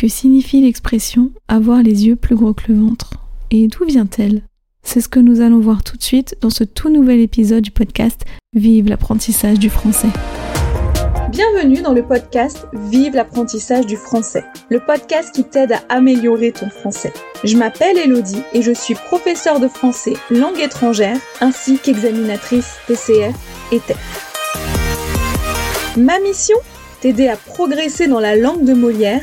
Que signifie l'expression avoir les yeux plus gros que le ventre Et d'où vient-elle? C'est ce que nous allons voir tout de suite dans ce tout nouvel épisode du podcast Vive l'apprentissage du français. Bienvenue dans le podcast Vive l'apprentissage du français, le podcast qui t'aide à améliorer ton français. Je m'appelle Elodie et je suis professeure de français langue étrangère ainsi qu'examinatrice TCF et TEF. Ma mission? T'aider à progresser dans la langue de Molière,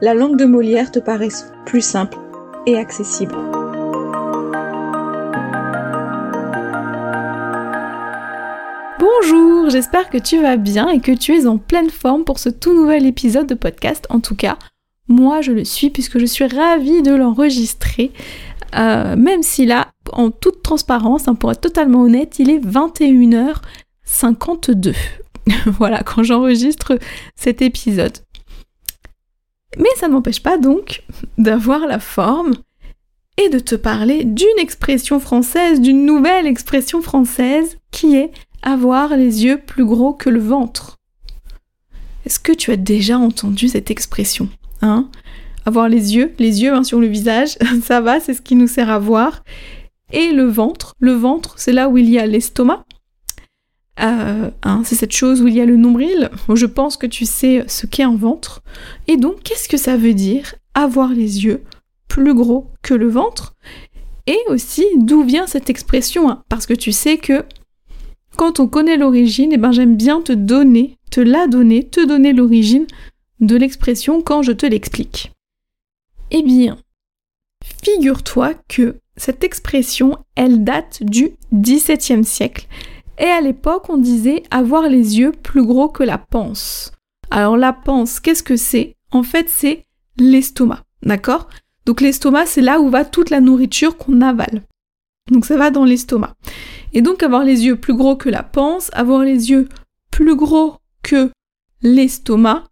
la langue de Molière te paraisse plus simple et accessible. Bonjour, j'espère que tu vas bien et que tu es en pleine forme pour ce tout nouvel épisode de podcast. En tout cas, moi je le suis puisque je suis ravie de l'enregistrer. Euh, même si là, en toute transparence, hein, pour être totalement honnête, il est 21h52. voilà, quand j'enregistre cet épisode. Mais ça n'empêche pas donc d'avoir la forme et de te parler d'une expression française, d'une nouvelle expression française qui est avoir les yeux plus gros que le ventre. Est-ce que tu as déjà entendu cette expression hein? Avoir les yeux, les yeux hein, sur le visage, ça va, c'est ce qui nous sert à voir. Et le ventre, le ventre, c'est là où il y a l'estomac. Euh, hein, c'est cette chose où il y a le nombril. Je pense que tu sais ce qu'est un ventre. Et donc, qu'est-ce que ça veut dire avoir les yeux plus gros que le ventre? Et aussi, d'où vient cette expression? Parce que tu sais que quand on connaît l'origine, eh ben j'aime bien te donner, te la donner, te donner l'origine de l'expression quand je te l'explique. Eh bien, figure-toi que cette expression, elle date du XVIIe siècle. Et à l'époque, on disait avoir les yeux plus gros que la panse. Alors la panse, qu'est-ce que c'est? En fait, c'est l'estomac, d'accord? Donc l'estomac, c'est là où va toute la nourriture qu'on avale. Donc ça va dans l'estomac. Et donc avoir les yeux plus gros que la panse, avoir les yeux plus gros que l'estomac,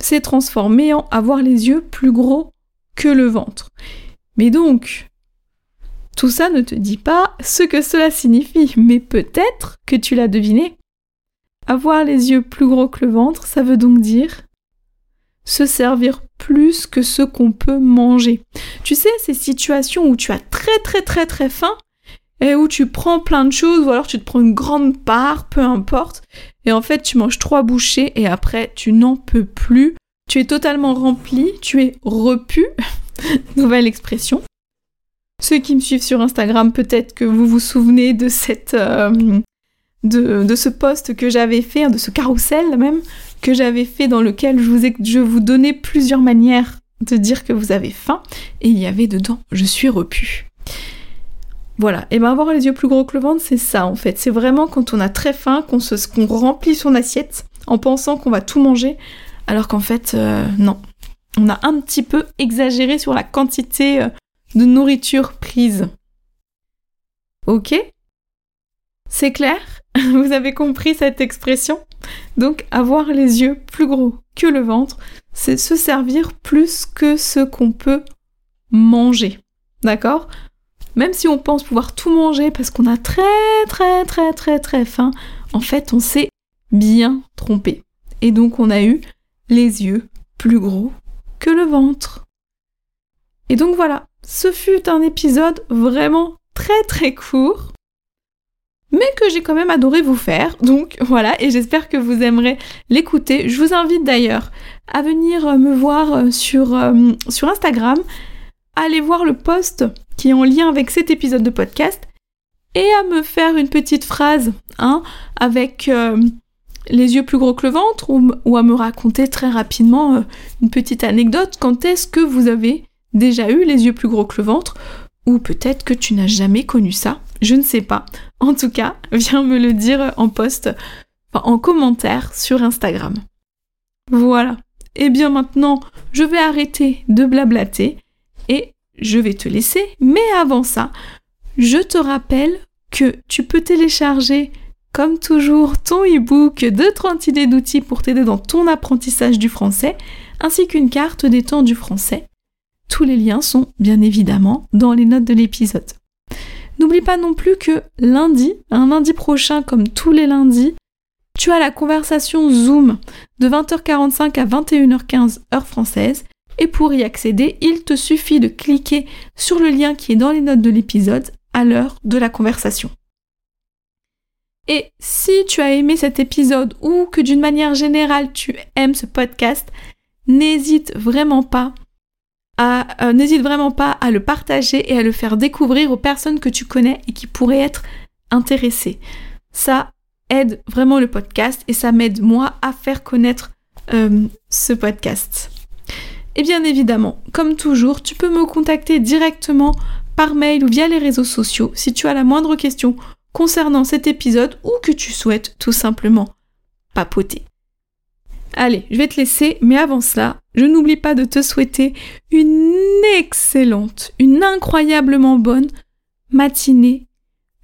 c'est transformé en avoir les yeux plus gros que le ventre. Mais donc, tout ça ne te dit pas ce que cela signifie, mais peut-être que tu l'as deviné. Avoir les yeux plus gros que le ventre, ça veut donc dire se servir plus que ce qu'on peut manger. Tu sais, ces situations où tu as très très très très faim et où tu prends plein de choses ou alors tu te prends une grande part, peu importe, et en fait tu manges trois bouchées et après tu n'en peux plus, tu es totalement rempli, tu es repu, nouvelle expression. Ceux qui me suivent sur Instagram, peut-être que vous vous souvenez. Euh, de, ce post que j'avais fait, de ce carrousel même, que j'avais fait dans lequel je vous, ai, je donnais plusieurs manières de dire que vous avez faim, et il y avait dedans, je suis repu. Voilà, et ben avoir les yeux plus gros que le ventre, c'est ça en fait. C'est vraiment quand on a très faim, qu'on qu'on remplit son assiette en pensant qu'on va tout manger, alors qu'en fait, euh, non. On a un petit peu exagéré sur la quantité euh, de nourriture prise. Ok? C'est clair? Vous avez compris cette expression? Donc avoir les yeux plus gros que le ventre, c'est se servir plus que ce qu'on peut manger. D'accord? Même si on pense pouvoir tout manger parce qu'on a très très très très très faim, en fait on s'est bien trompé. Et donc on a eu les yeux plus gros que le ventre. Et donc voilà, ce fut un épisode vraiment très très court, mais que j'ai quand même adoré vous faire. Donc voilà, et j'espère que vous aimerez l'écouter. Je vous invite d'ailleurs à venir euh, me voir euh, sur, euh, sur Instagram, aller voir le post qui est en lien avec cet épisode de podcast et à me faire une petite phrase hein, avec les yeux plus gros que le ventre ou, ou à me raconter très rapidement une petite anecdote quand est-ce que vous avez déjà eu les yeux plus gros que le ventre, ou peut-être que tu n'as jamais connu ça, je ne sais pas. En tout cas, viens me le dire en post, en commentaire sur Instagram. Voilà. eh bien maintenant, je vais arrêter de blablater et je vais te laisser. Mais avant ça, je te rappelle que tu peux télécharger, comme toujours, ton e-book de 30 idées d'outils pour t'aider dans ton apprentissage du français, ainsi qu'une carte des temps du français. Tous les liens sont bien évidemment dans les notes de l'épisode. N'oublie pas non plus que lundi, un lundi prochain comme tous les lundis, tu as la conversation Zoom de 20h45 à 21h15 heure française. Et pour y accéder, il te suffit de cliquer sur le lien qui est dans les notes de l'épisode à l'heure de la conversation. Et si tu as aimé cet épisode ou que d'une manière générale tu aimes ce podcast, n'hésite vraiment pas euh, n'hésite vraiment pas à le partager et à le faire découvrir aux personnes que tu connais et qui pourraient être intéressées. Ça aide vraiment le podcast et ça m'aide moi à faire connaître euh, ce podcast. Et bien évidemment, comme toujours, tu peux me contacter directement par mail ou via les réseaux sociaux si tu as la moindre question concernant cet épisode ou que tu souhaites tout simplement papoter. Allez, je vais te laisser, mais avant cela, je n'oublie pas de te souhaiter une excellente, une incroyablement bonne matinée,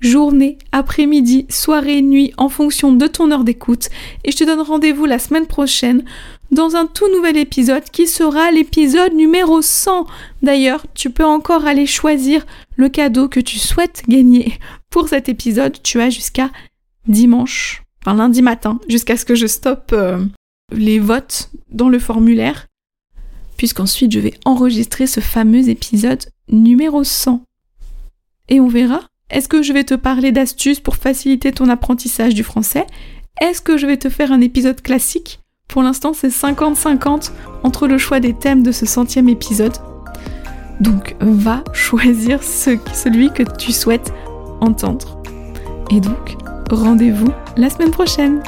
journée, après-midi, soirée, nuit, en fonction de ton heure d'écoute. Et je te donne rendez-vous la semaine prochaine dans un tout nouvel épisode qui sera l'épisode numéro 100. D'ailleurs, tu peux encore aller choisir le cadeau que tu souhaites gagner pour cet épisode. Tu as jusqu'à dimanche, enfin lundi matin, jusqu'à ce que je stoppe euh, les votes dans le formulaire, puisqu'ensuite je vais enregistrer ce fameux épisode numéro 100. Et on verra. Est-ce que je vais te parler d'astuces pour faciliter ton apprentissage du français? Est-ce que je vais te faire un épisode classique? Pour l'instant, c'est 50-50 entre le choix des thèmes de ce centième épisode. Donc, va choisir celui que tu souhaites entendre. Et donc, rendez-vous la semaine prochaine.